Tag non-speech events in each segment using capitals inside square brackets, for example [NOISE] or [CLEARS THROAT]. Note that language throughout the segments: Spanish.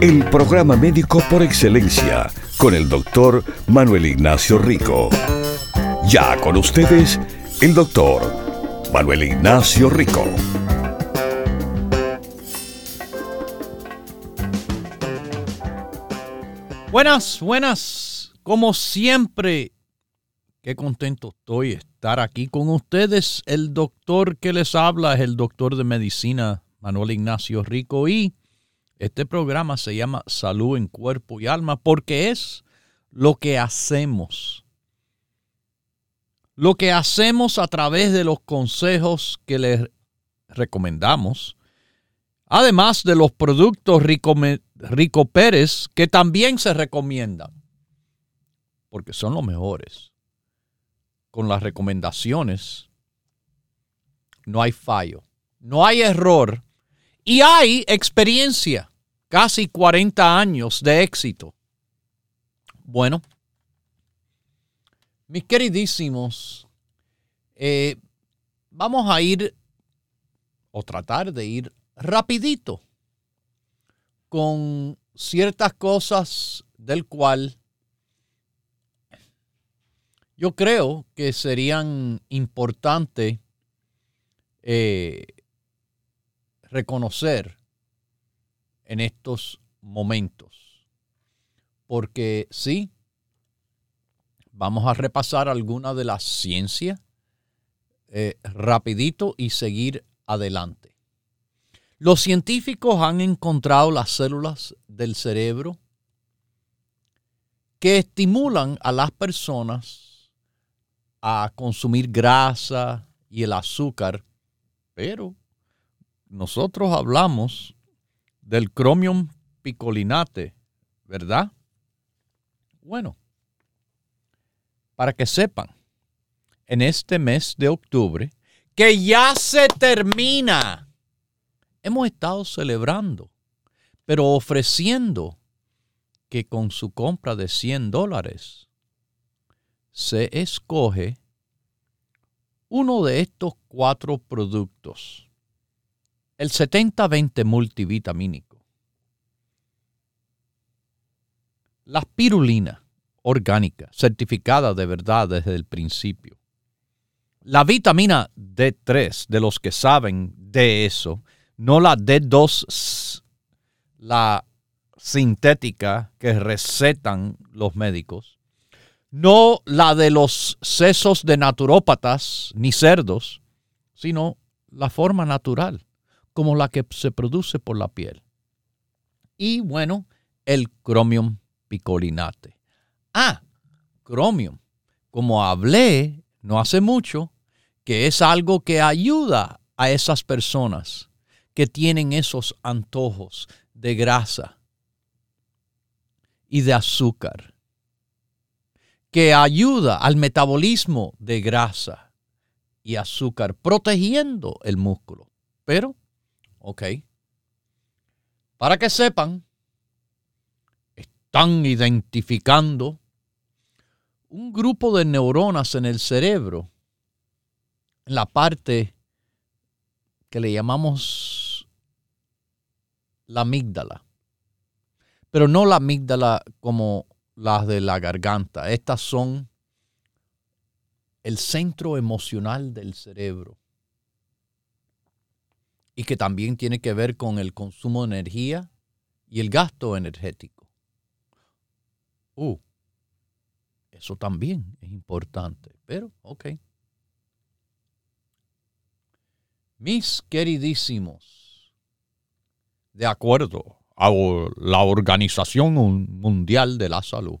El programa médico por excelencia con el doctor Manuel Ignacio Rico. Ya con ustedes, el doctor Manuel Ignacio Rico. Buenas, buenas. Como siempre, qué contento estoy estar aquí con ustedes. El doctor que les habla es el doctor de medicina Manuel Ignacio Rico y este programa se llama Salud en Cuerpo y Alma porque es lo que hacemos. Lo que hacemos a través de los consejos que les recomendamos, además de los productos Rico, Pérez que también se recomiendan, porque son los mejores. Con las recomendaciones no hay fallo, no hay error y hay experiencia, casi 40 años de éxito. Bueno, mis queridísimos, eh, vamos a ir o tratar de ir rapidito con ciertas cosas del cual yo creo que serían importantes eh, reconocer en estos momentos. Porque sí, vamos a repasar alguna de las ciencias eh, rapidito y seguir adelante. Los científicos han encontrado las células del cerebro que estimulan a las personas a consumir grasa y el azúcar, pero nosotros hablamos del cromium picolinate, ¿verdad? Bueno, para que sepan, en este mes de octubre, que ya se termina, hemos estado celebrando, pero ofreciendo que con su compra de 100 dólares se escoge uno de estos cuatro productos el 70-20 multivitamínico. La spirulina orgánica, certificada de verdad desde el principio. La vitamina D3, de los que saben de eso, no la D2, la sintética que recetan los médicos, no la de los sesos de naturópatas ni cerdos, sino la forma natural como la que se produce por la piel. Y bueno, el cromium picolinate. Ah, cromium. Como hablé no hace mucho, que es algo que ayuda a esas personas que tienen esos antojos de grasa y de azúcar, que ayuda al metabolismo de grasa y azúcar, protegiendo el músculo. Pero Ok. Para que sepan, están identificando un grupo de neuronas en el cerebro, en la parte que le llamamos la amígdala. Pero no la amígdala como las de la garganta. Estas son el centro emocional del cerebro y que también tiene que ver con el consumo de energía y el gasto energético. Uh, eso también es importante, pero ok. Mis queridísimos, de acuerdo a la Organización Mundial de la Salud,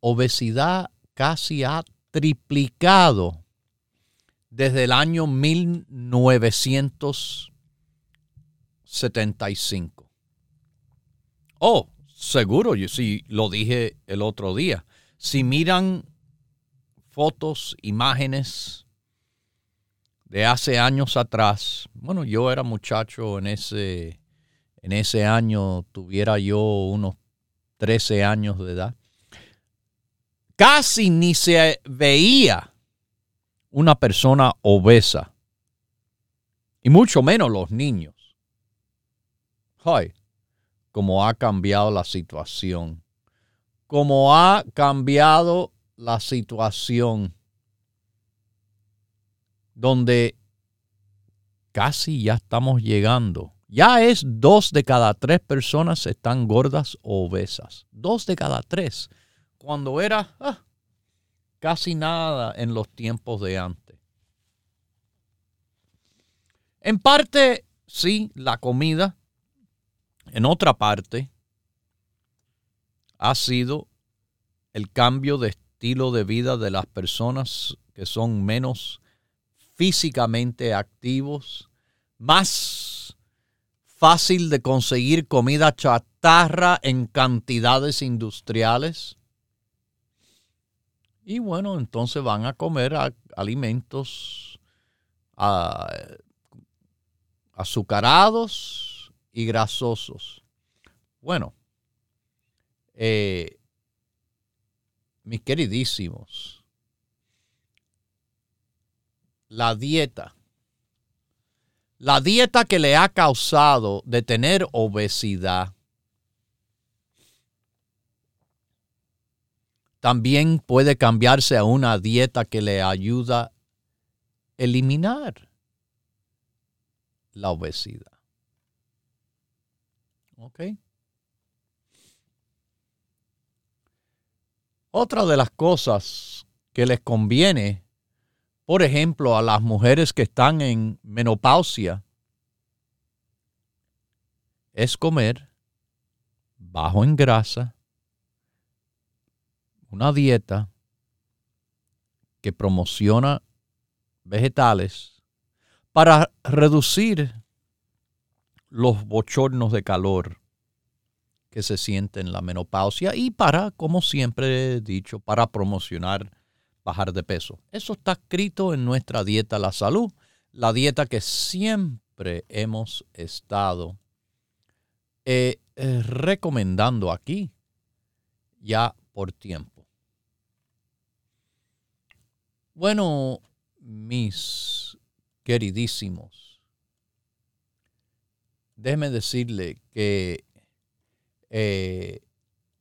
obesidad casi ha triplicado desde el año 1975. Oh, Seguro, yo sí lo dije el otro día. Si miran fotos, imágenes de hace años atrás, bueno, yo era muchacho en ese, en ese año, tuviera yo unos 13 años de edad. Casi ni se veía una persona obesa, y mucho menos los niños. Ay, como ha cambiado la situación, como ha cambiado la situación donde casi ya estamos llegando. Ya es dos de cada tres personas están gordas o obesas. Dos de cada tres. Cuando era ah, casi nada en los tiempos de antes. En parte, sí, la comida. En otra parte, ha sido el cambio de estilo de vida de las personas que son menos físicamente activos, más fácil de conseguir comida chatarra en cantidades industriales. Y bueno, entonces van a comer alimentos azucarados y grasosos. Bueno, eh, mis queridísimos, la dieta, la dieta que le ha causado de tener obesidad, también puede cambiarse a una dieta que le ayuda a eliminar la obesidad. ¿Ok? Otra de las cosas que les conviene, por ejemplo, a las mujeres que están en menopausia, es comer bajo en grasa, una dieta que promociona vegetales para reducir los bochornos de calor que se siente en la menopausia y para, como siempre he dicho, para promocionar bajar de peso. Eso está escrito en nuestra dieta La Salud, la dieta que siempre hemos estado eh, eh, recomendando aquí ya por tiempo. Bueno, mis queridísimos, déjeme decirle que eh,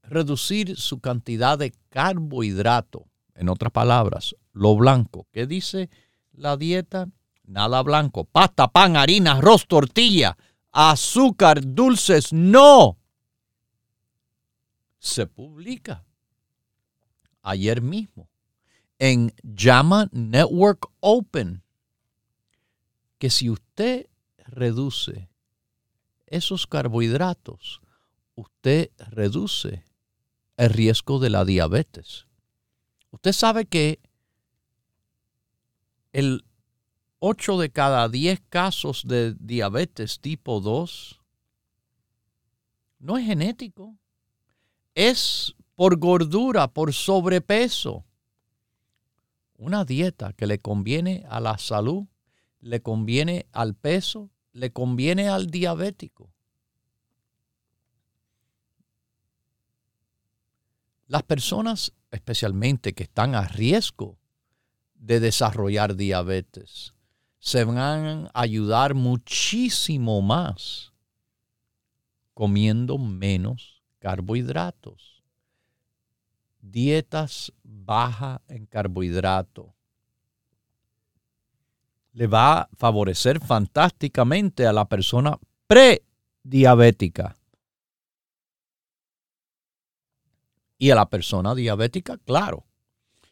reducir su cantidad de carbohidrato, en otras palabras, lo blanco. ¿Qué dice la dieta? Nada blanco. Pasta, pan, harina, arroz, tortilla, azúcar, dulces, no. Se publica ayer mismo en Llama Network Open que si usted reduce esos carbohidratos, usted reduce el riesgo de la diabetes. Usted sabe que el 8 de cada 10 casos de diabetes tipo 2 no es genético, es por gordura, por sobrepeso. Una dieta que le conviene a la salud, le conviene al peso, le conviene al diabético. Las personas, especialmente que están a riesgo de desarrollar diabetes, se van a ayudar muchísimo más comiendo menos carbohidratos. Dietas bajas en carbohidrato. Le va a favorecer fantásticamente a la persona prediabética. Y a la persona diabética, claro.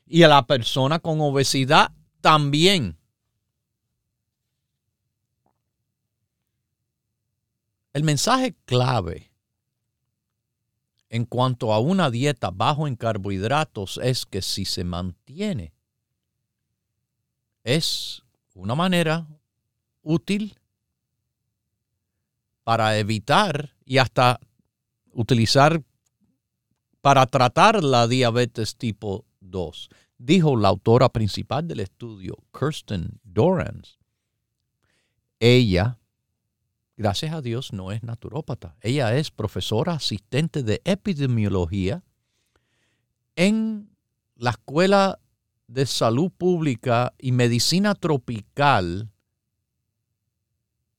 Y a la persona con obesidad también. El mensaje clave en cuanto a una dieta bajo en carbohidratos es que si se mantiene, es una manera útil para evitar y hasta utilizar para tratar la diabetes tipo 2, dijo la autora principal del estudio, Kirsten Dorans. Ella, gracias a Dios, no es naturópata. Ella es profesora asistente de epidemiología en la Escuela de Salud Pública y Medicina Tropical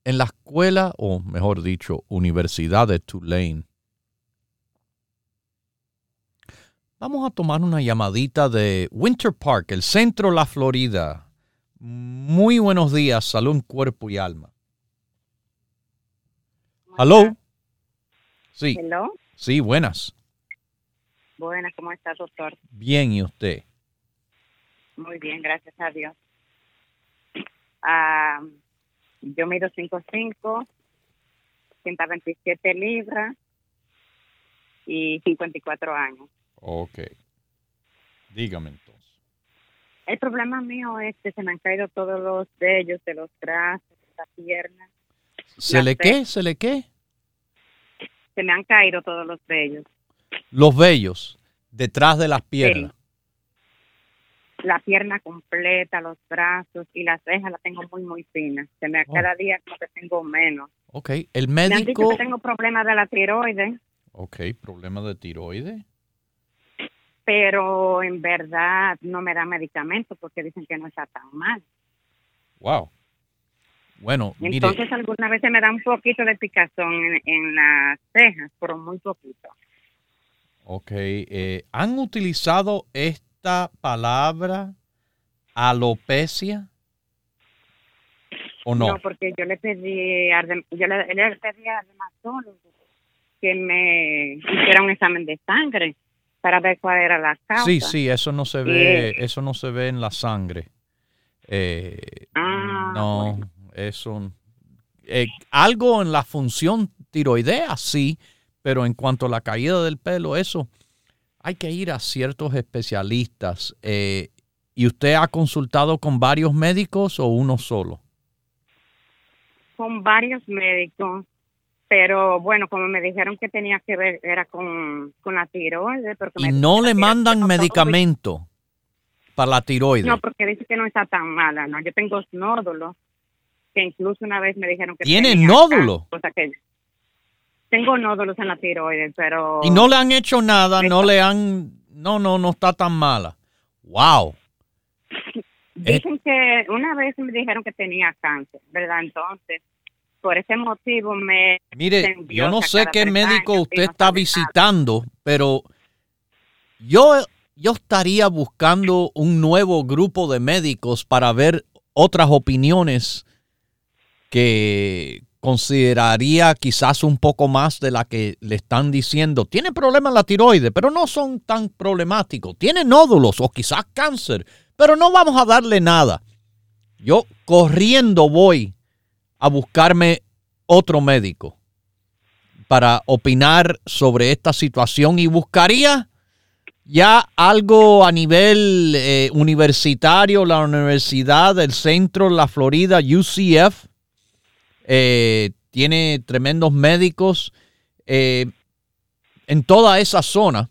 en la escuela, o mejor dicho, Universidad de Tulane. Vamos a tomar una llamadita de Winter Park, el centro de la Florida. Muy buenos días, salud, cuerpo y alma. ¿Aló? Sí. Hello. Sí, buenas. Buenas, ¿cómo está, doctor? Bien, ¿y usted? Muy bien, gracias a Dios. Ah, yo mido 5'5", 127 libras y 54 años. Ok. Dígame entonces. El problema mío es que se me han caído todos los vellos de los brazos, de la pierna. ¿Se le qué? ¿Se le qué? Se me han caído todos los vellos. Los vellos detrás de las piernas. La pierna completa, los brazos y las cejas las tengo muy, muy finas. Se me Oh. cada día como que tengo menos. Ok. El Me han dicho médico. que tengo problemas de la tiroides. Ok, problema de tiroides. pero en verdad no me dan medicamentos porque dicen que no está tan mal. Wow. Bueno, mire, Entonces algunas veces me da un poquito de picazón en, en las cejas, pero muy poquito. ok. eh, ¿Han utilizado esta palabra alopecia? ¿O no? porque yo le pedí, a yo le, le pedí al dermatólogo que me hiciera un examen de sangre para ver cuál era la causa. Sí, sí, eso no se ve, eso no se ve en la sangre. Eh, Ah, no, eso. eh, algo en la función tiroidea, sí, pero en cuanto a la caída del pelo, eso hay que ir a ciertos especialistas. Eh, ¿Y usted ha consultado con varios médicos o uno solo? Con varios médicos, pero bueno, como me dijeron que tenía que ver, era con, con la tiroides. Porque Y me no le mandan medicamento para la tiroides. No, porque dice que no está tan mala, ¿no? Yo tengo nódulos, que incluso una vez me dijeron que ¿Tiene tenía nódulos? cáncer, O sea que tengo nódulos en la tiroides, pero... Y no le han hecho nada, no le han, no, no, no está tan mala. Wow. [LAUGHS] Dicen que una vez me dijeron que tenía cáncer, ¿verdad? Entonces, por ese motivo me... Mire, yo no sé qué médico años usted no está nada. visitando, pero yo, yo estaría buscando un nuevo grupo de médicos para ver otras opiniones que consideraría quizás un poco más de la que le están diciendo. Tiene problemas la tiroides, pero no son tan problemáticos. Tiene nódulos o quizás cáncer, pero no vamos a darle nada. Yo corriendo voy a buscarme otro médico para opinar sobre esta situación y buscaría ya algo a nivel eh, universitario, la Universidad del Centro, la Florida, UCF, eh, tiene tremendos médicos. eh, en toda esa zona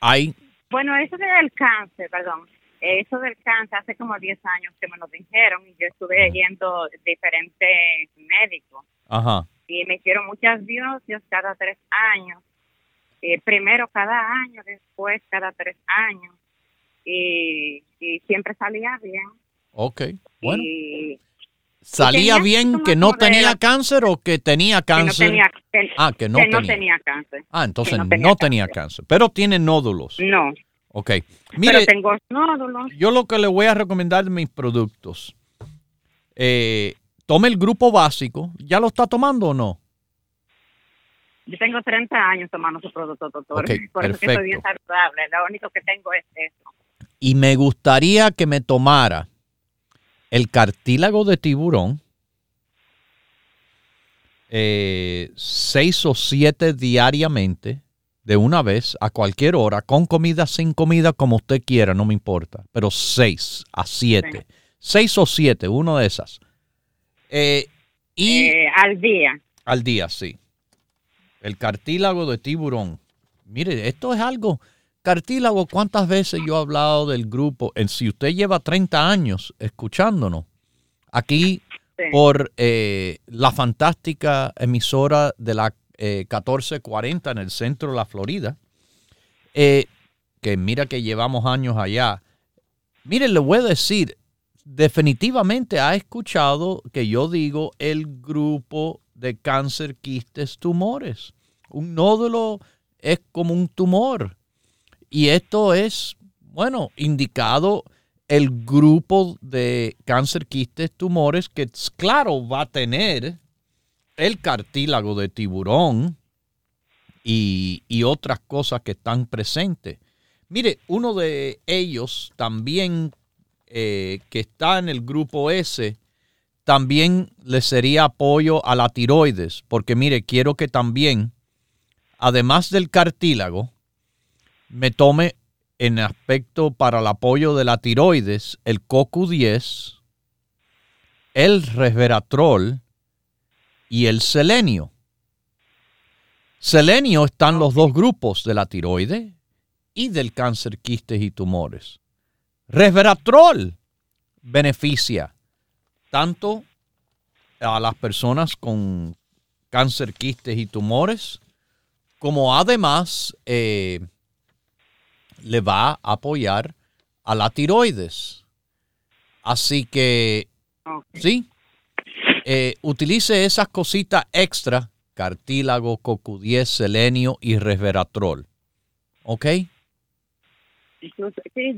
hay, Bueno, eso del cáncer, perdón, eso del cáncer hace como 10 años que me lo dijeron y yo estuve yendo diferentes médicos ajá, y me hicieron muchas biopsias cada tres años. Eh, primero cada año, después cada tres años. Y, y siempre salía bien. ok, bueno. Y ¿Salía bien que no de tenía cáncer o que tenía que no cáncer? tenía, que- ah, que no que tenía. no tenía cáncer. Ah, entonces no no tenía, cáncer. cáncer. pero tiene nódulos. No, Ok. pero Mire, tengo nódulos. yo lo que le voy a recomendar de mis productos, eh, tome el grupo básico. ¿Ya lo está tomando o no? Yo tengo 30 años tomando su producto, doctor. Por eso que estoy bien perfecto. saludable. Lo único que tengo es eso. Y me gustaría que me tomara el cartílago de tiburón, eh, seis o siete diariamente, de una vez, a cualquier hora, con comida, sin comida, como usted quiera, no me importa, pero seis a siete. Seis o siete, uno de esas. Eh, y Eh, al día. al día, sí. El cartílago de tiburón. mire, esto es algo, cartílago, ¿cuántas veces yo he hablado del grupo? En, si usted lleva 30 años escuchándonos, aquí por eh, la fantástica emisora de la 1440 eh, en el centro de la Florida, eh, que mira que llevamos años allá. Mire, le voy a decir, definitivamente ha escuchado que yo digo el grupo de cáncer, quistes, tumores. Un nódulo es como un tumor. Y esto es, bueno, indicado el grupo de cáncer, quistes, tumores, que claro va a tener el cartílago de tiburón y, otras cosas que están presentes. Mire, uno de ellos también eh, que está en el grupo S, también le sería apoyo a la tiroides, porque mire, quiero que también, además del cartílago, me tome en aspecto para el apoyo de la tiroides el CoQ10, el resveratrol y el selenio. Selenio están los dos grupos de la tiroides y del cáncer, quistes y tumores. Resveratrol beneficia tanto a las personas con cáncer, quistes y tumores, como además eh, le va a apoyar a la tiroides. Así que, sí, eh, utilice esas cositas extra, cartílago, CoQ10, selenio y resveratrol. ¿Ok? Sí,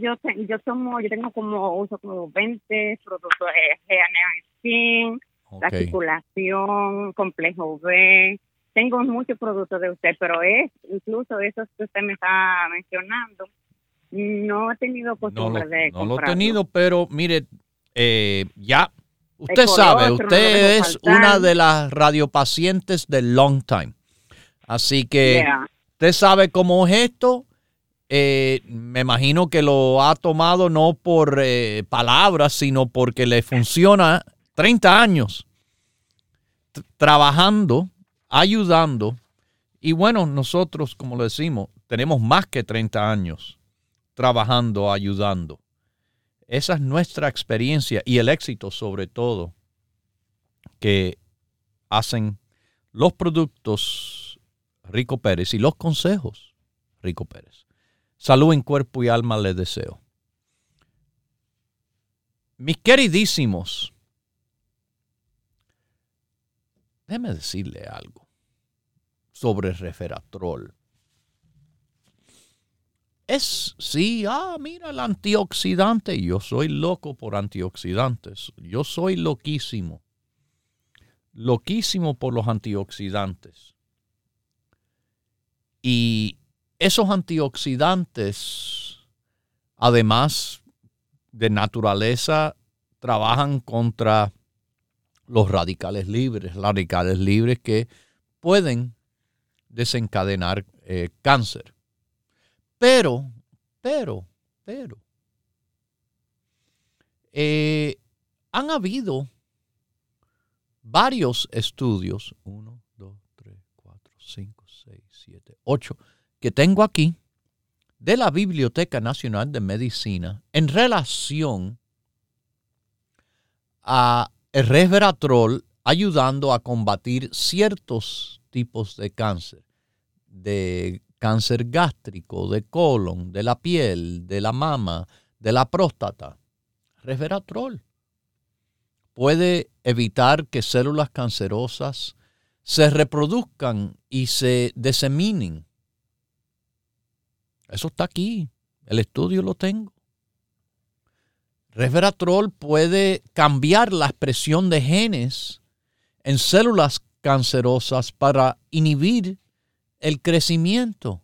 yo, yo, tomo, yo tengo como, uso como 20 productos de okay. la articulación, complejo B, tengo muchos productos de usted, pero es incluso esos que usted me está mencionando, no he tenido costumbre de No lo he tenido, pero mire, eh, ya, usted sabe, usted es una de las radiopacientes de long time. Así que usted sabe cómo es esto. Eh, me imagino que lo ha tomado no por eh, palabras, sino porque le funciona 30 años trabajando ayudando. Y bueno, nosotros, como lo decimos, tenemos más que 30 años trabajando, ayudando. Esa es nuestra experiencia y el éxito sobre todo que hacen los productos Rico Pérez y los consejos Rico Pérez. Salud en cuerpo y alma les deseo. Mis queridísimos, Déjeme decirle algo sobre referatrol. Es, sí, ah, mira el antioxidante. Yo soy loco por antioxidantes. Yo soy loquísimo. Loquísimo por los antioxidantes. Y esos antioxidantes, además de naturaleza, trabajan contra los radicales libres, radicales libres que pueden desencadenar eh, cáncer. Pero, pero, pero, eh, han habido varios estudios, uno, dos, tres, cuatro, cinco, seis, siete, ocho, que tengo aquí, de la Biblioteca Nacional de Medicina en relación a el resveratrol ayudando a combatir ciertos tipos de cáncer, de cáncer gástrico, de colon, de la piel, de la mama, de la próstata. Resveratrol puede evitar que células cancerosas se reproduzcan y se diseminen. Eso está aquí. El estudio lo tengo. Resveratrol puede cambiar la expresión de genes en células cancerosas para inhibir el crecimiento.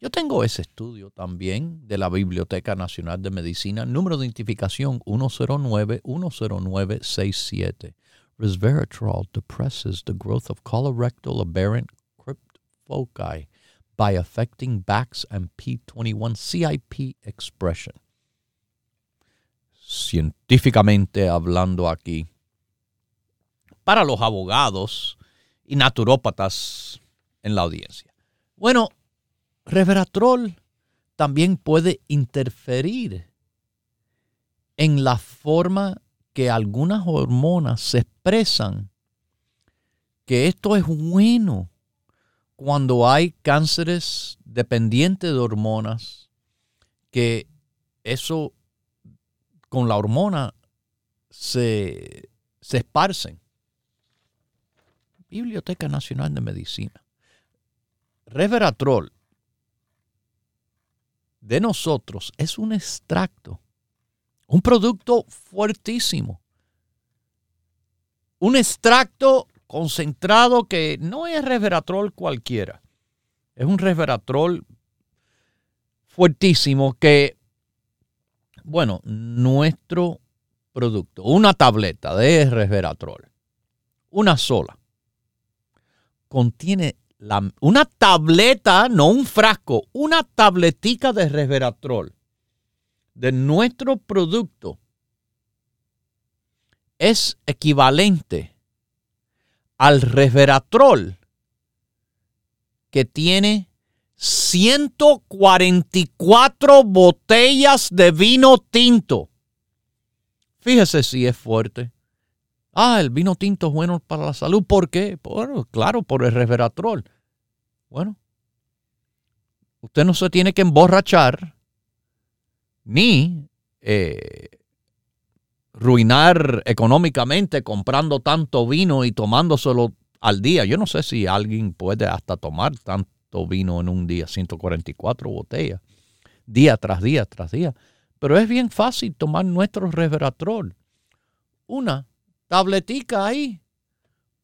Yo tengo ese estudio también de la Biblioteca Nacional de Medicina, número de identificación 109-10967. Resveratrol depresses the growth of colorectal aberrant crypt foci by affecting BAX and P21 CIP expression científicamente hablando aquí, para los abogados y naturópatas en la audiencia. Bueno, resveratrol también puede interferir en la forma que algunas hormonas se expresan, que esto es bueno cuando hay cánceres dependientes de hormonas, que eso con la hormona se, se esparcen. Biblioteca Nacional de Medicina. Resveratrol de nosotros es un extracto, un producto fuertísimo. Un extracto concentrado que no es resveratrol cualquiera. Es un resveratrol fuertísimo que, bueno, nuestro producto, una tableta de resveratrol, una sola, contiene una tableta, no un frasco, una tabletica de resveratrol de nuestro producto es equivalente al resveratrol que tiene 144 botellas de vino tinto. Fíjese si es fuerte. Ah, el vino tinto es bueno para la salud. ¿Por qué? claro, por el resveratrol. Bueno, usted no se tiene que emborrachar ni eh, ruinar económicamente comprando tanto vino y tomándoselo al día. Yo no sé si alguien puede hasta tomar vino en un día, 144 botellas, día tras día tras día. Pero es bien fácil tomar nuestro resveratrol. Una tabletica ahí.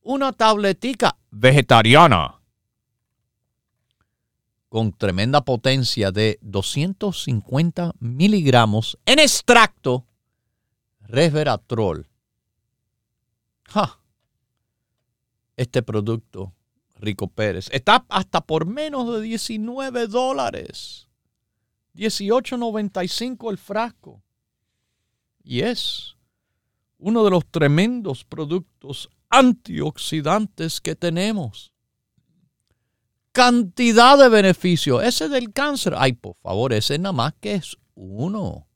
Una tabletica vegetariana con tremenda potencia de 250 miligramos en extracto resveratrol. Este producto, Rico Pérez, está hasta por menos de 19 dólares. 18.95 el frasco. Y es uno de los tremendos productos antioxidantes que tenemos cantidad de beneficios. Ese del cáncer, ay, por favor, ese nada más que es uno.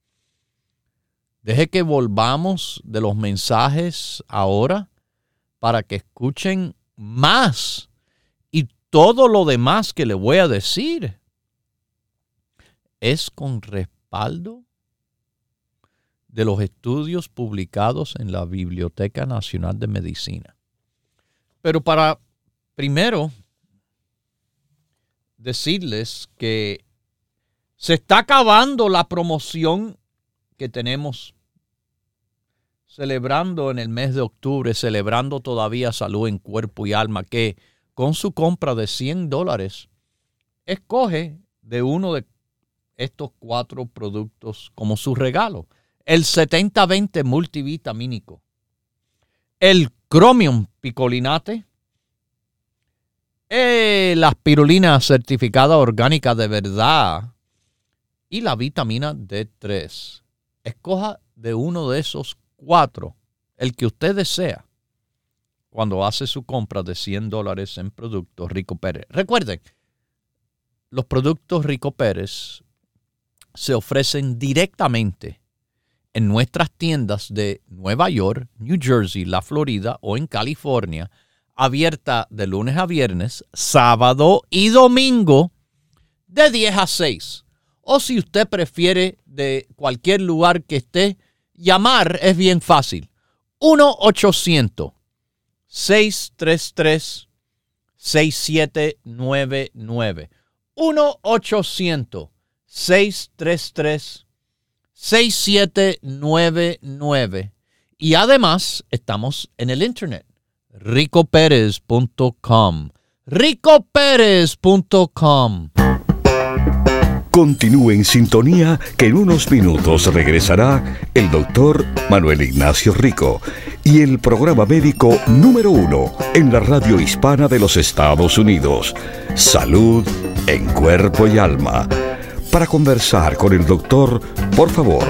Deje que volvamos de los mensajes ahora para que escuchen más todo lo demás que le voy a decir es con respaldo de los estudios publicados en la Biblioteca Nacional de Medicina. Pero para primero decirles que se está acabando la promoción que tenemos celebrando en el mes de octubre, celebrando todavía salud en cuerpo y alma, que con su compra de 100 dólares, escoge de uno de estos cuatro productos como su regalo. El 70-20 multivitamínico, el Chromium picolinate, eh, la espirulina certificada orgánica de verdad y la vitamina D3. Escoja de uno de esos cuatro, el que usted desea, cuando hace su compra de 100 dólares en productos Rico Pérez. Recuerden, los productos Rico Pérez se ofrecen directamente en nuestras tiendas de Nueva York, New Jersey, la Florida o en California abierta de lunes a viernes, sábado y domingo de 10 a 6. O si usted prefiere de cualquier lugar que esté, llamar es bien fácil. 1-800-633-6799. 1-800-633-6799. Y además estamos en el Internet ricoperez.com. ricoperez.com. Continúe en sintonía que en unos minutos regresará el doctor Manuel Ignacio Rico y el programa médico número uno en la radio hispana de los Estados Unidos. Salud en cuerpo y alma. Para conversar con el doctor, por favor,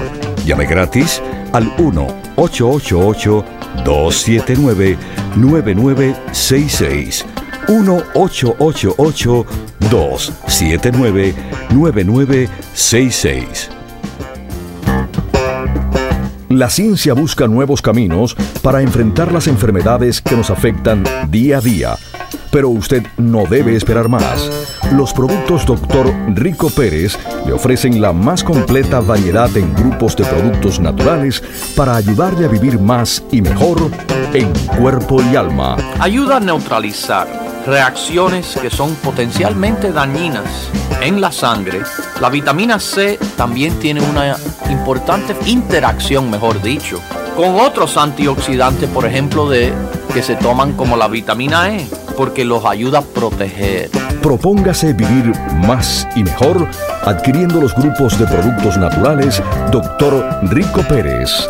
llame gratis al 1-888-279-9966. 1-888-279-9966. La ciencia busca nuevos caminos para enfrentar las enfermedades que nos afectan día a día. Pero usted no debe esperar más. Los productos Dr. Rico Pérez le ofrecen la más completa variedad en grupos de productos naturales para ayudarle a vivir más y mejor en cuerpo y alma. Ayuda a neutralizar reacciones que son potencialmente dañinas en la sangre. La vitamina C también tiene una importante interacción, mejor dicho, con otros antioxidantes, por ejemplo, de que se toman como la vitamina E, porque los ayuda a proteger. Propóngase vivir más y mejor adquiriendo los grupos de productos naturales Dr. Rico Pérez.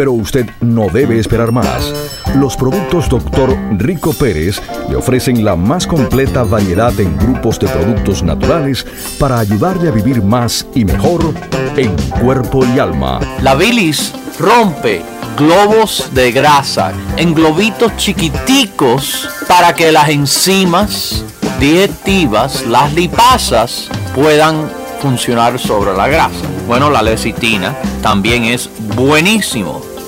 Pero usted no debe esperar más. Los productos Dr. Rico Pérez le ofrecen la más completa variedad en grupos de productos naturales para ayudarle a vivir más y mejor en cuerpo y alma. La bilis rompe globos de grasa en globitos chiquiticos para que las enzimas digestivas, las lipasas, puedan funcionar sobre la grasa. Bueno, la lecitina también es buenísimo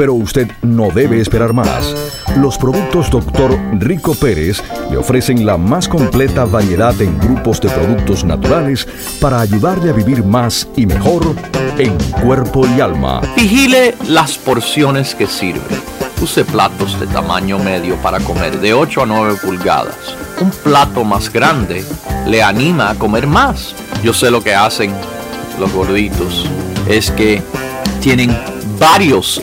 Pero usted no debe esperar más. Los productos Dr. Rico Pérez le ofrecen la más completa variedad en grupos de productos naturales para ayudarle a vivir más y mejor en cuerpo y alma. Vigile las porciones que sirve. Use platos de tamaño medio para comer de 8 a 9 pulgadas. Un plato más grande le anima a comer más. Yo sé lo que hacen los gorditos. Es que tienen varios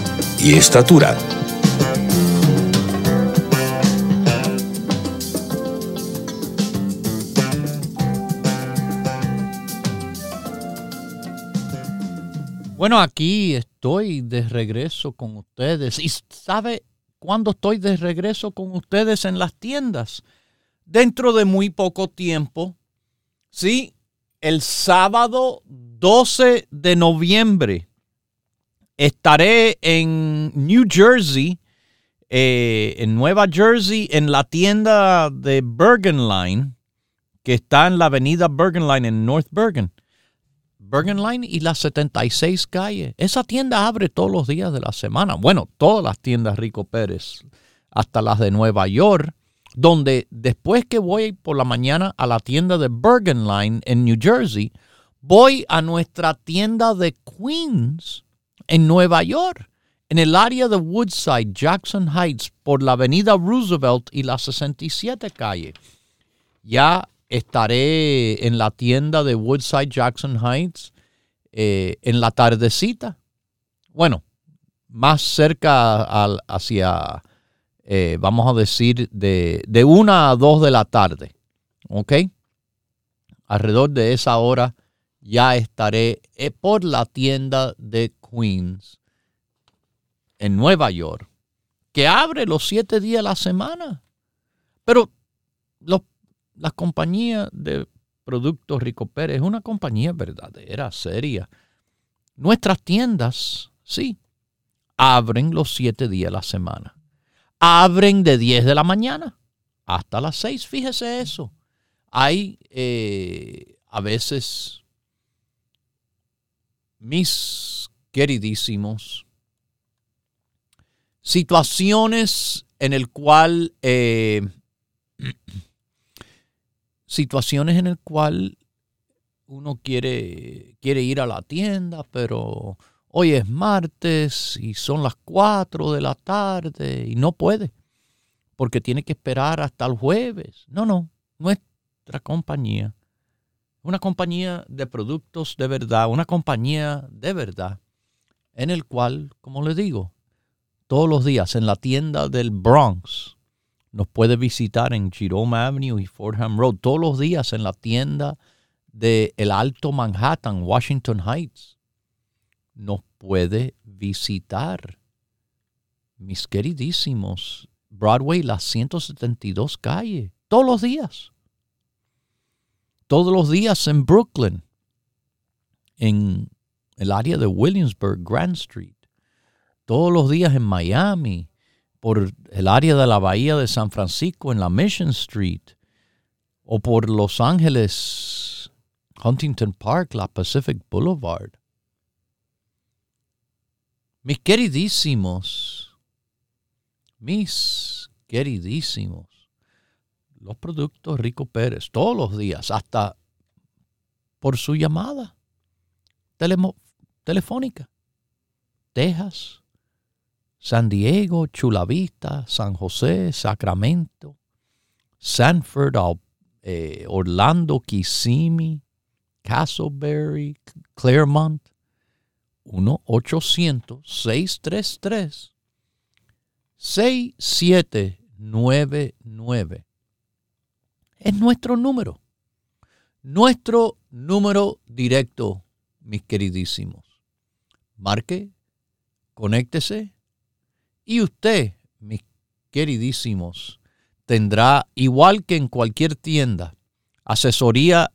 y estatura. Bueno, aquí estoy de regreso con ustedes. ¿Y sabe cuándo estoy de regreso con ustedes en las tiendas? Dentro de muy poco tiempo. Sí, el sábado 12 de noviembre estaré en New Jersey, eh, en Nueva Jersey, en la tienda de Bergen Line, que está en la avenida Bergen Line en North Bergen. Bergen Line y las 76 calles. Esa tienda abre todos los días de la semana. Bueno, todas las tiendas Rico Pérez, hasta las de Nueva York, donde después que voy por la mañana a la tienda de Bergen Line en New Jersey, voy a nuestra tienda de Queens en Nueva York, en el área de Woodside, Jackson Heights, por la avenida Roosevelt y la 67 calle. Ya estaré en la tienda de Woodside Jackson Heights eh, en la tardecita. Bueno, más cerca al, hacia, eh, vamos a decir, de, de una a dos de la tarde. ¿Ok? Alrededor de esa hora ya estaré eh, por la tienda de Queens en Nueva York, que abre los siete días a la semana. Pero los la compañía de productos Rico Pérez es una compañía verdadera, seria. Nuestras tiendas, sí, abren los siete días a la semana. Abren de 10 de la mañana hasta las 6, fíjese eso. Hay eh, a veces mis queridísimos situaciones en el cual eh, [CLEARS THROAT] situaciones en el cual uno quiere, quiere ir a la tienda, pero hoy es martes y son las 4 de la tarde y no puede, porque tiene que esperar hasta el jueves. No, no, nuestra compañía, una compañía de productos de verdad, una compañía de verdad, en el cual, como le digo, todos los días en la tienda del Bronx, nos puede visitar en Jerome Avenue y Fordham Road todos los días en la tienda de El Alto Manhattan, Washington Heights. Nos puede visitar, mis queridísimos, Broadway, las 172 calles, todos los días. Todos los días en Brooklyn, en el área de Williamsburg, Grand Street. Todos los días en Miami, por el área de la bahía de San Francisco en la Mission Street o por Los Ángeles, Huntington Park, la Pacific Boulevard. Mis queridísimos, mis queridísimos, los productos Rico Pérez, todos los días, hasta por su llamada telefónica. Texas, San Diego, Chula Vista, San José, Sacramento, Sanford, eh, Orlando, Kissimmee, Castleberry, Claremont, 1-800-633-6799. Es nuestro número. Nuestro número directo, mis queridísimos. Marque, conéctese y usted, mis queridísimos, tendrá, igual que en cualquier tienda, asesoría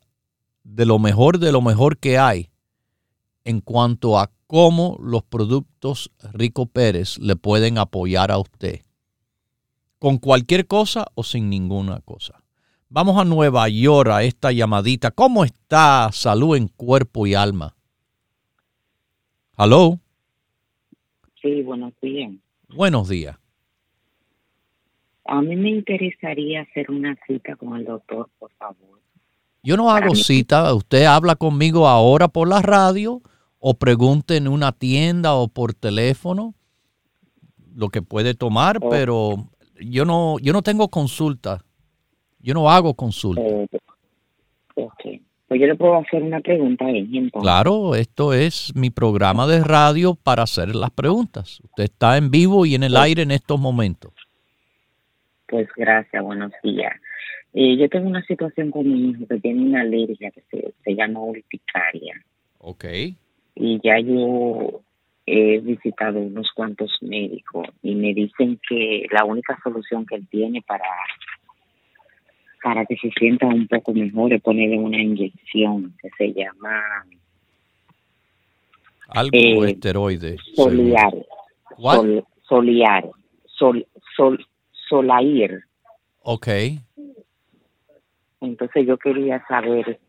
de lo mejor de lo mejor que hay en cuanto a cómo los productos Rico Pérez le pueden apoyar a usted. Con cualquier cosa o sin ninguna cosa. Vamos a Nueva York a esta llamadita. ¿Cómo está salud en cuerpo y alma? ¿Aló? Sí, buenos días. Buenos días. A mí me interesaría hacer una cita con el doctor, por favor. Yo no hago cita, usted habla conmigo ahora por la radio o pregunte en una tienda o por teléfono lo que puede tomar, oh. pero yo no, yo no tengo consulta. Yo no hago consulta. Oh, ok. Pues yo le puedo hacer una pregunta ahí. Claro, esto es mi programa de radio para hacer las preguntas. Usted está en vivo y en el pues aire en estos momentos. Pues gracias, buenos días. Eh, yo tengo una situación con mi hijo que tiene una alergia que se, se llama urticaria. Ok. Y ya yo he visitado unos cuantos médicos y me dicen que la única solución que él tiene para para que se sienta un poco mejor es ponerle una inyección que se llama algo eh, esteroide soliar. sol, soliar. Sol, sol, solair. Ok. Entonces yo quería saber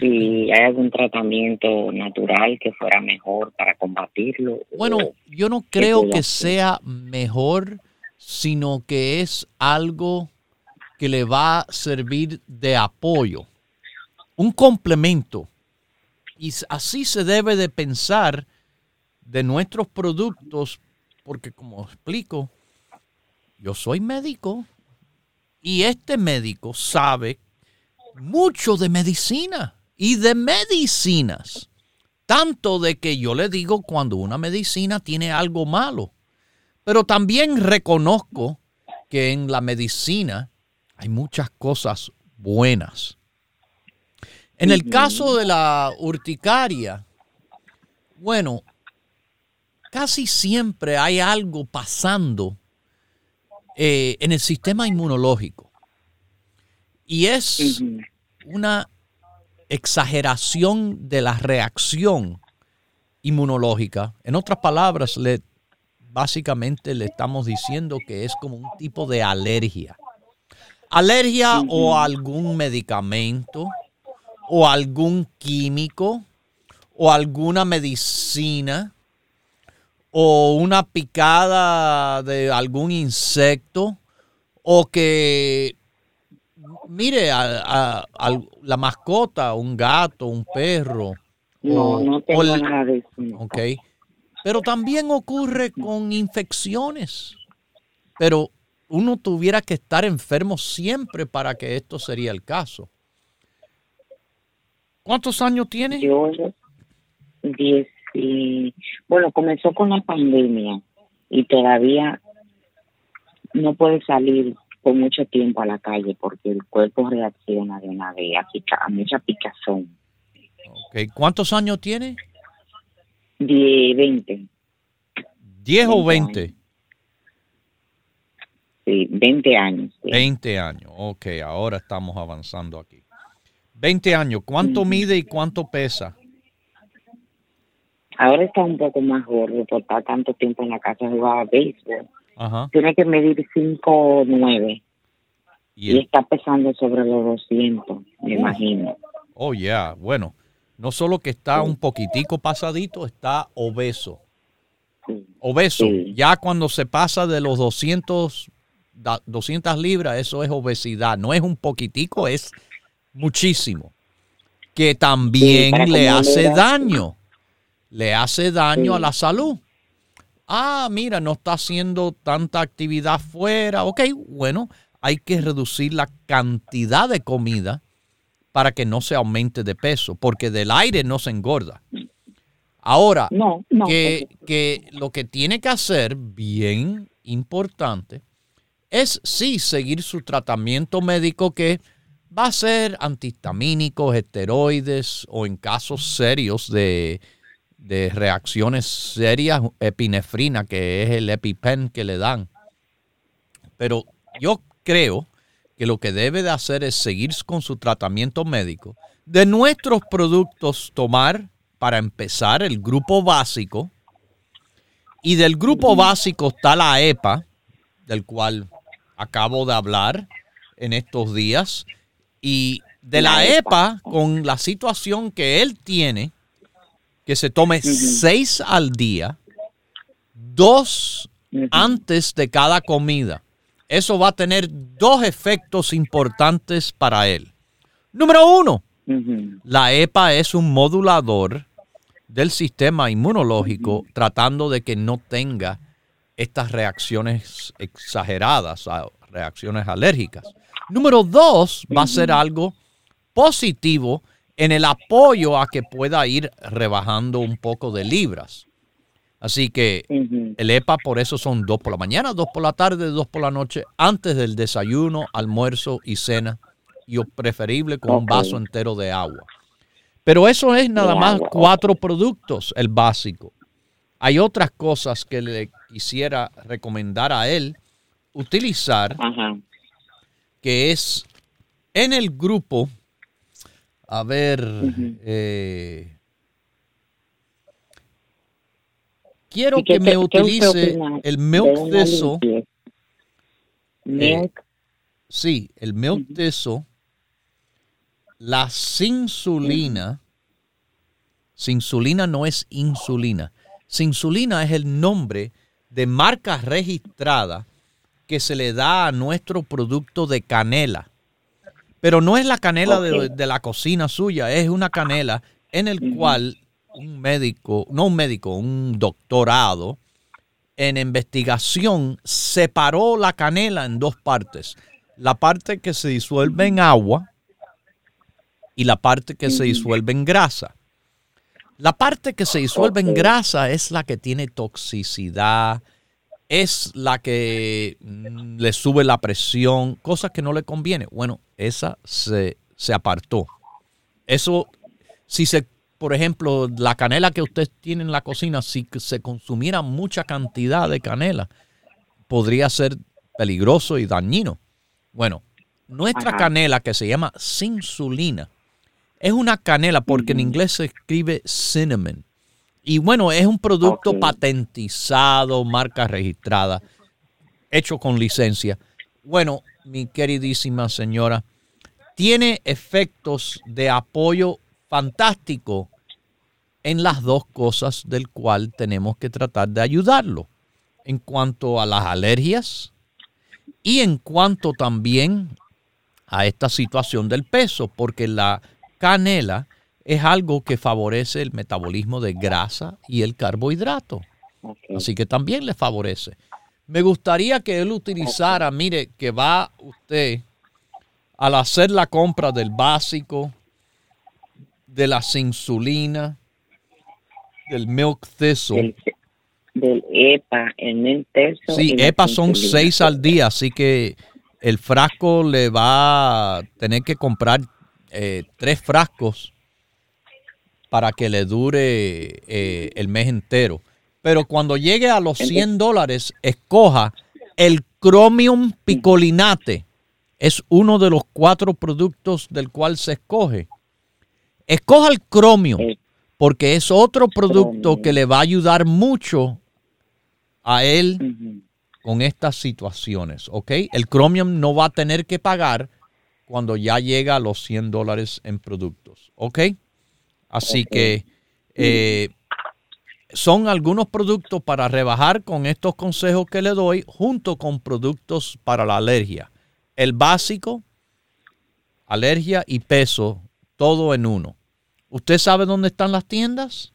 si hay algún tratamiento natural que fuera mejor para combatirlo. Bueno, yo no creo que sea mejor, sino que es algo que le va a servir de apoyo, un complemento. Y así se debe de pensar de nuestros productos, porque como explico, yo soy médico y este médico sabe mucho de medicina y de medicinas. Tanto de que yo le digo cuando una medicina tiene algo malo. Pero también reconozco que en la medicina hay muchas cosas buenas. En el caso de la urticaria, bueno, casi siempre hay algo pasando eh, en el sistema inmunológico. Y es una exageración de la reacción inmunológica. En otras palabras, le, básicamente le estamos diciendo que es como un tipo de alergia. Alergia o algún medicamento o algún químico o alguna medicina o una picada de algún insecto o que mire, a, la mascota, un gato, un perro. No, no tengo nada de eso. Ok. Pero también ocurre con infecciones. Pero uno tuviera que estar enfermo siempre para que esto sería el caso. ¿Cuántos años tiene? Yo, diez bueno, comenzó con la pandemia y todavía no puede salir mucho tiempo a la calle porque el cuerpo reacciona de una vez a, mucha picazón. Okay. ¿Cuántos años tiene? De 20. ¿10 o 20? Sí, 20 años. 20 años, ok, ahora estamos avanzando aquí. 20 años, ¿cuánto mide y cuánto pesa? Ahora está un poco más gordo por estar tanto tiempo en la casa jugaba béisbol. Tiene que medir 5'9". Y, y está pesando sobre los 200, me imagino. Oh, ya, bueno. No solo que está un poquitico pasadito, está obeso. Obeso. Ya cuando se pasa de los 200, 200 libras, eso es obesidad. No es un poquitico, es muchísimo. Que también le hace daño. Le hace daño a la salud ah, mira, no está haciendo tanta actividad fuera. Ok, bueno, hay que reducir la cantidad de comida para que no se aumente de peso, porque del aire no se engorda. Ahora, que, que, lo que tiene que hacer, bien importante, es sí seguir su tratamiento médico que va a ser antihistamínicos, esteroides o en casos serios de de reacciones serias, epinefrina, que es el EpiPen que le dan. Pero yo creo que lo que debe de hacer es seguir con su tratamiento médico. De nuestros productos tomar, para empezar, el grupo básico. Y del grupo básico está la EPA, del cual acabo de hablar en estos días. Y de la EPA, con la situación que él tiene, que se tome seis al día, dos antes de cada comida. Eso va a tener dos efectos importantes para él. Número uno, la EPA es un modulador del sistema inmunológico tratando de que no tenga estas reacciones exageradas, reacciones alérgicas. Número dos, va a ser algo positivo en el apoyo a que pueda ir rebajando un poco de libras. Así que el EPA por eso son dos por la mañana, dos por la tarde, dos por la noche, antes del desayuno, almuerzo y cena, y preferible con un vaso entero de agua. Pero eso es nada más cuatro productos, el básico. Hay otras cosas que le quisiera recomendar a él utilizar, que es en el grupo, a ver, eh, quiero que me utilice el milk eso. Milk. sí, el milk eso la sinsulina, sinsulina no es insulina. Sinsulina es el nombre de marca registrada que se le da a nuestro producto de canela. Pero no es la canela de, la cocina suya, es una canela en el cual un médico, no un médico, un doctorado en investigación separó la canela en dos partes. La parte que se disuelve en agua y la parte que se disuelve en grasa. La parte que se disuelve en grasa es la que tiene toxicidad, es la que mm, le sube la presión, cosas que no le conviene. Bueno, esa se, se apartó. Eso, si se, por ejemplo, la canela que usted tiene en la cocina, si se consumiera mucha cantidad de canela, podría ser peligroso y dañino. Bueno, nuestra canela que se llama sinsulina es una canela porque en inglés se escribe cinnamon. Y bueno, es un producto patentizado, marca registrada, hecho con licencia. Bueno, mi queridísima señora, tiene efectos de apoyo fantástico en las dos cosas del cual tenemos que tratar de ayudarlo. En cuanto a las alergias y en cuanto también a esta situación del peso, porque la canela es algo que favorece el metabolismo de grasa y el carbohidrato. Así que también le favorece. Me gustaría que él utilizara, mire, que va usted al hacer la compra del básico, de la insulina, del milk thistle. Del, EPA, el milk thistle. Sí, EPA son seis al día, así que el frasco le va a tener que comprar eh, tres frascos para que le dure eh, el mes entero. Pero cuando llegue a los 100 dólares, escoja el Chromium Picolinate. Es uno de los cuatro productos del cual se escoge. Escoja el Chromium porque es otro producto que le va a ayudar mucho a él con estas situaciones, ¿ok? El Chromium no va a tener que pagar cuando ya llega a los 100 dólares en productos. ¿Ok? Así que eh, son algunos productos para rebajar con estos consejos que le doy junto con productos para la alergia. El básico, alergia y peso, todo en uno. ¿Usted sabe dónde están las tiendas?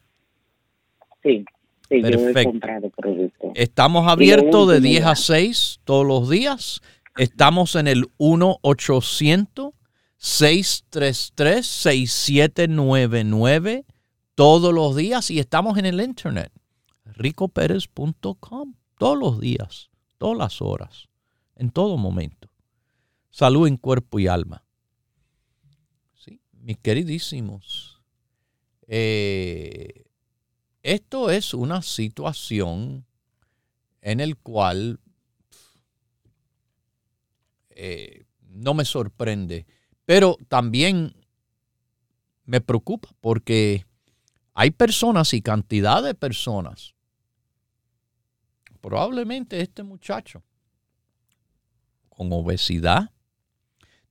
Sí, sí Perfecto. yo he comprado productos. Estamos abiertos de 10 a 6 todos los días Estamos en el 1-800-633-6799 todos los días y estamos en el internet, ricoperez.com, todos los días, todas las horas, en todo momento. Salud en cuerpo y alma. Sí, mis queridísimos, eh, esto es una situación en el cual eh, no me sorprende, pero también me preocupa porque hay personas y cantidad de personas, probablemente este muchacho con obesidad,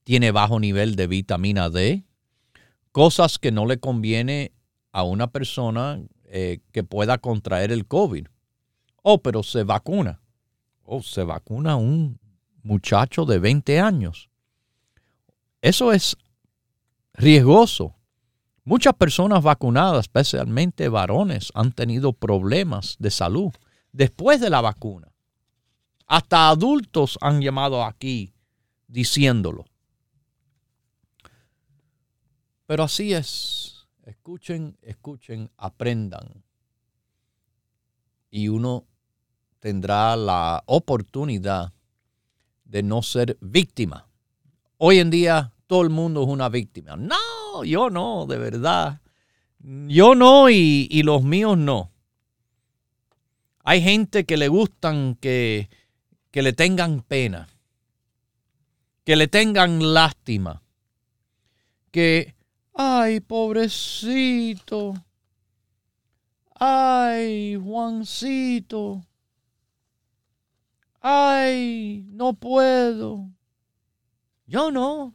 tiene bajo nivel de vitamina D, cosas que no le conviene a una persona eh, que pueda contraer el COVID. Oh, pero se vacuna. Oh, se vacuna un muchacho de 20 años. Eso es riesgoso. Muchas personas vacunadas, especialmente varones, han tenido problemas de salud después de la vacuna. Hasta adultos han llamado aquí diciéndolo. Pero así es. Escuchen, escuchen, aprendan. Y uno tendrá la oportunidad de no ser víctima. Hoy en día todo el mundo es una víctima. No, yo no, de verdad. Yo no y, y los míos no. Hay gente que le gustan que que le tengan pena, que le tengan lástima, que, ay, pobrecito, ay, Juancito, ay, no puedo. Yo no.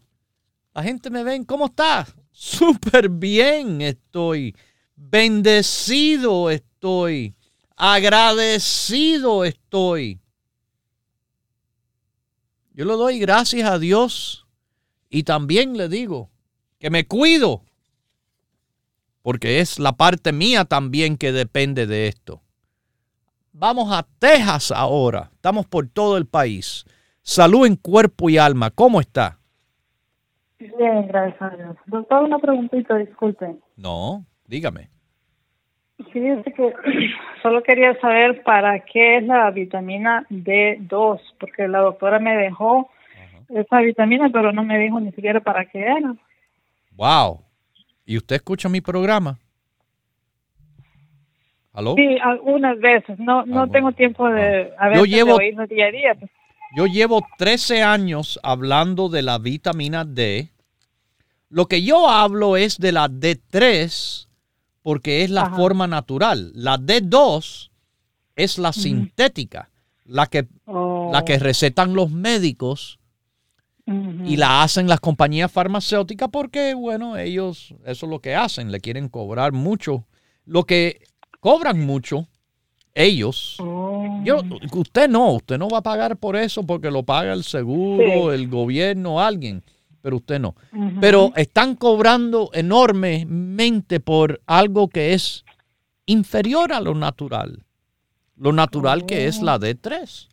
La gente me ven, ¿cómo estás? Súper bien estoy. Bendecido estoy. Agradecido estoy. Yo le doy gracias a Dios y también le digo que me cuido, porque es la parte mía también que depende de esto. Vamos a Texas ahora, estamos por todo el país. Salud en cuerpo y alma, ¿cómo está? Bien, gracias a Dios. Doctor, una preguntita, disculpe. No, dígame. Sí, que [CLEARS THROAT] solo quería saber para qué es la vitamina D2, porque la doctora me dejó esa vitamina, pero no me dijo ni siquiera para qué era. Wow. ¿Y usted escucha mi programa? ¿Aló? Sí, algunas veces. No, no ah, tengo tiempo de, ah. a yo llevo, día a día. Yo llevo 13 años hablando de la vitamina D. Lo que yo hablo es de la D3 porque es la forma natural. La D2 es la sintética, la que, la que oh. recetan los médicos y la hacen las compañías farmacéuticas porque, bueno, ellos, eso es lo que hacen, le quieren cobrar mucho. Lo que cobran mucho, ellos, yo, oh. usted no, usted no va a pagar por eso porque lo paga el seguro, el gobierno, alguien pero usted no. Pero están cobrando enormemente por algo que es inferior a lo natural. Lo natural que es la D3.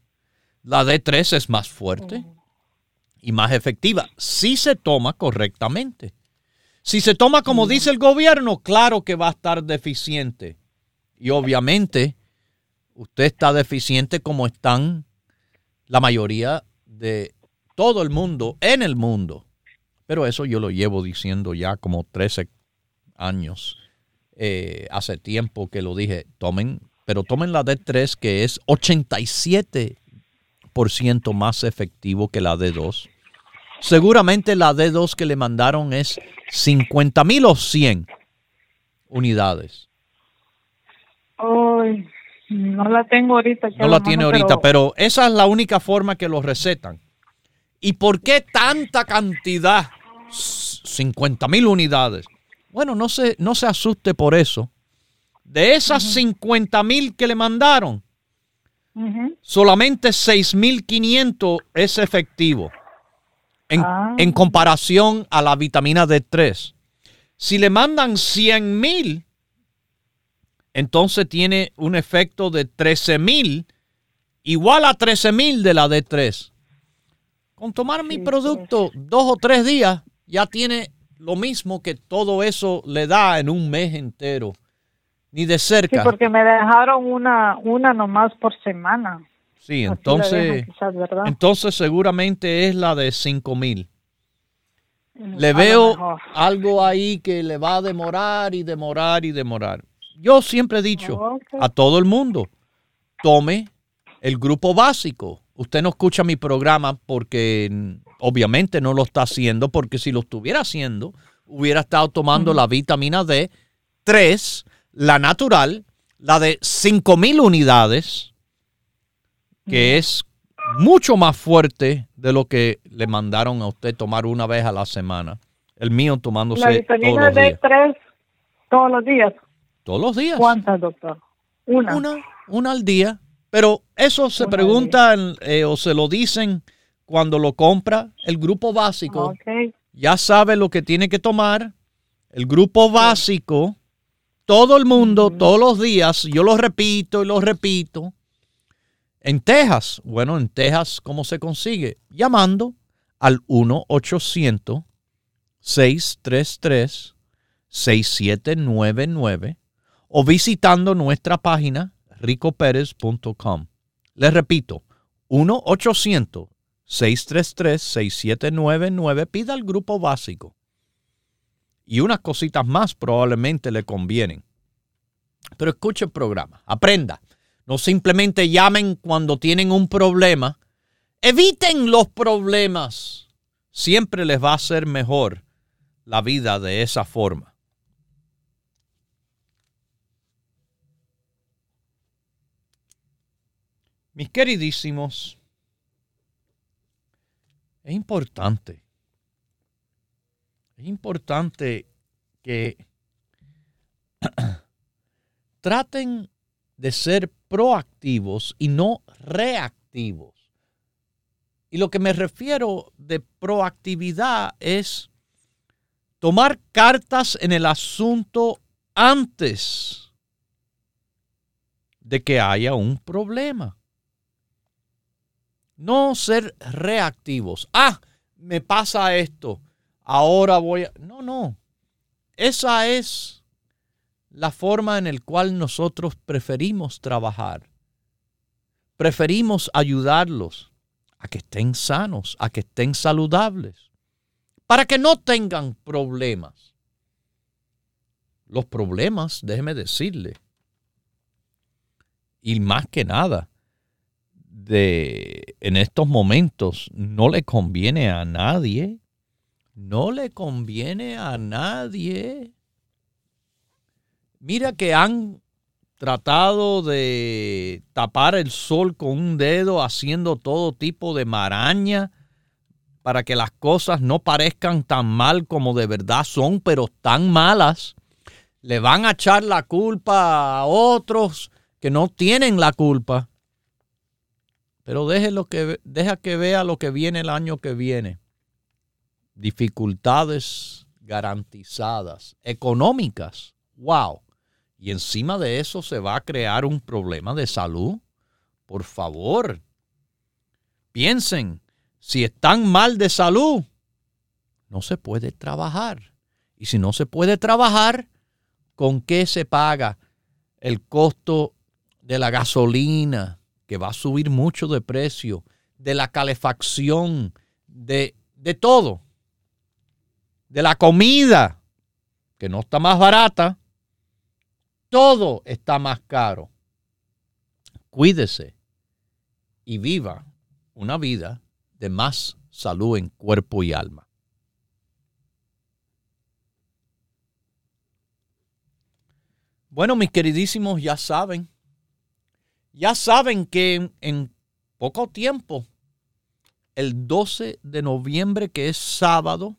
La D3 es más fuerte y más efectiva si se toma correctamente. Si se toma como dice el gobierno, claro que va a estar deficiente. Y obviamente usted está deficiente como están la mayoría de todo el mundo en el mundo. Pero eso yo lo llevo diciendo ya como 13 años. Eh, hace tiempo que lo dije, tomen, pero tomen la D3 que es 87% más efectivo que la D2. Seguramente la D2 que le mandaron es 50 mil o 100 unidades. No la tengo ahorita. No la tiene ahorita, pero... pero esa es la única forma que lo recetan. ¿Y por qué tanta cantidad? 50 mil unidades. Bueno, no se, no se asuste por eso. De esas 50 mil que le mandaron, solamente 6.500 es efectivo en, ah. en, comparación a la vitamina D3. Si le mandan 100 mil, entonces tiene un efecto de 13 mil, igual a 13 mil de la D3. Con tomar mi producto dos o tres días, ya tiene lo mismo que todo eso le da en un mes entero, ni de cerca. Sí, porque me dejaron una, una nomás por semana. Sí, entonces, entonces seguramente es la de 5 mil. Mm, le veo algo ahí que le va a demorar y demorar y demorar. Yo siempre he dicho a todo el mundo, tome el grupo básico. Usted no escucha mi programa porque obviamente no lo está haciendo, porque si lo estuviera haciendo, hubiera estado tomando la vitamina D 3, la natural, la de 5000 unidades, que es mucho más fuerte de lo que le mandaron a usted tomar una vez a la semana. El mío tomándose la vitamina D3 todos los días. Todos los días. ¿Cuántas, doctor? Una. Una, una al día. Pero eso se pregunta eh, o se lo dicen cuando lo compra el grupo básico. ya sabe lo que tiene que tomar. El grupo básico, todo el mundo, todos los días, yo lo repito y lo repito. En Texas, bueno, en Texas, ¿cómo se consigue? Llamando al 1-800-633-6799 o visitando nuestra página ricoperez.com. Les repito, 1-800-633-6799, pida al grupo básico. Y unas cositas más probablemente le convienen. Pero escuche el programa, aprenda. No simplemente llamen cuando tienen un problema. Eviten los problemas. Siempre les va a ser mejor la vida de esa forma. Mis queridísimos, es importante, es importante que [CLEARS THROAT] traten de ser proactivos y no reactivos. Y lo que me refiero de proactividad es tomar cartas en el asunto antes de que haya un problema. No ser reactivos. Ah, me pasa esto. Ahora voy a... No, no. Esa es la forma en la cual nosotros preferimos trabajar. Preferimos ayudarlos a que estén sanos, a que estén saludables, para que no tengan problemas. Los problemas, déjeme decirle, y más que nada, de en estos momentos no le conviene a nadie. No le conviene a nadie. Mira que han tratado de tapar el sol con un dedo haciendo todo tipo de maraña para que las cosas no parezcan tan mal como de verdad son, pero tan malas. Le van a echar la culpa a otros que no tienen la culpa. Pero deje lo que, deja que vea lo que viene el año que viene. Dificultades garantizadas, económicas. ¡Wow! Y encima de eso se va a crear un problema de salud. Por favor, piensen, si están mal de salud, no se puede trabajar. Y si no se puede trabajar, ¿con qué se paga el costo de la gasolina, que va a subir mucho de precio, de la calefacción, de, de todo, de la comida, que no está más barata, todo está más caro. Cuídese y viva una vida de más salud en cuerpo y alma. Bueno, mis queridísimos, ya saben, ya saben que en, poco tiempo, el 12 de noviembre, que es sábado,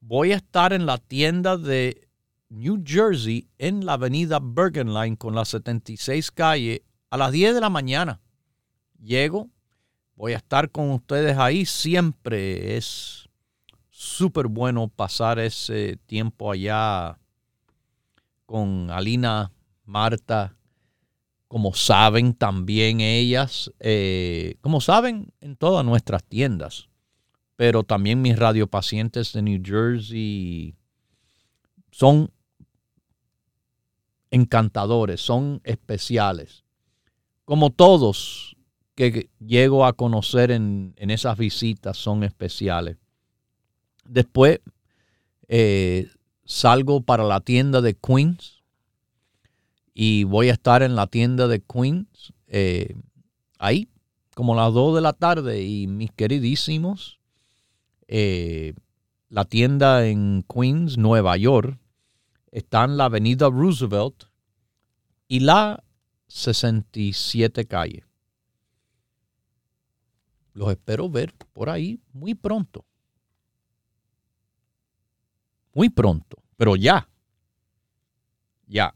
voy a estar en la tienda de New Jersey en la avenida Bergen Line con la 76 calle a las 10 de la mañana. Llego, voy a estar con ustedes ahí. Siempre es súper bueno pasar ese tiempo allá con Alina, Marta, como saben también ellas, eh, como saben en todas nuestras tiendas, pero también mis radiopacientes de New Jersey son encantadores, son especiales. Como todos que llego a conocer en, esas visitas son especiales. Después eh, salgo para la tienda de Queens y voy a estar en la tienda de Queens eh, ahí como las 2 de la tarde y mis queridísimos, eh, la tienda en Queens, Nueva York, está en la avenida Roosevelt y la 67 calle. Los espero ver por ahí muy pronto. Muy pronto, pero ya. Ya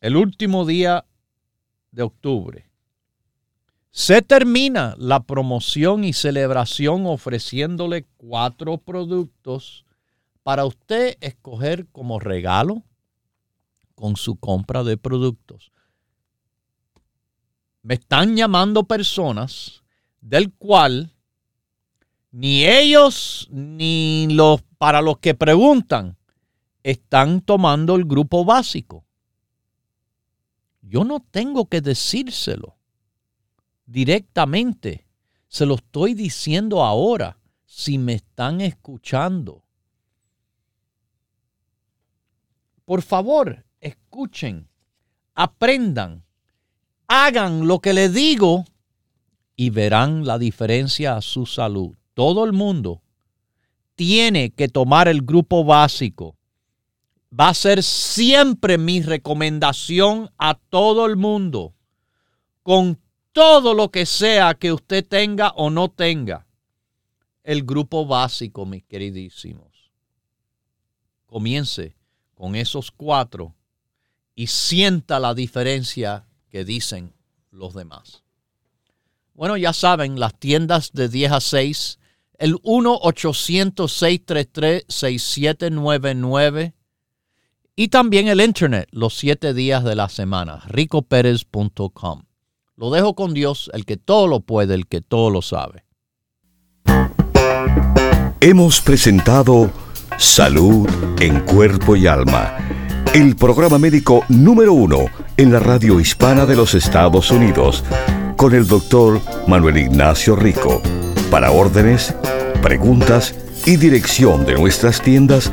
el último día de octubre, Se termina la promoción y celebración ofreciéndole cuatro productos para usted escoger como regalo con su compra de productos. Me están llamando personas del cual ni ellos ni los para los que preguntan están tomando el grupo básico. Yo no tengo que decírselo directamente. Se lo estoy diciendo ahora si me están escuchando. Por favor, escuchen, aprendan, hagan lo que les digo y verán la diferencia a su salud. Todo el mundo tiene que tomar el grupo básico. Va a ser siempre mi recomendación a todo el mundo. Con todo lo que sea que usted tenga o no tenga. El grupo básico, mis queridísimos. Comience con esos cuatro y sienta la diferencia que dicen los demás. Bueno, ya saben, las tiendas de 10 a 6, el 1-800-633-6799 y también el internet los siete días de la semana, ricoperez.com. Lo dejo con Dios, el que todo lo puede, el que todo lo sabe. Hemos presentado Salud en Cuerpo y Alma, el programa médico número uno en la radio hispana de los Estados Unidos, con el doctor Manuel Ignacio Rico. Para órdenes, preguntas y dirección de nuestras tiendas,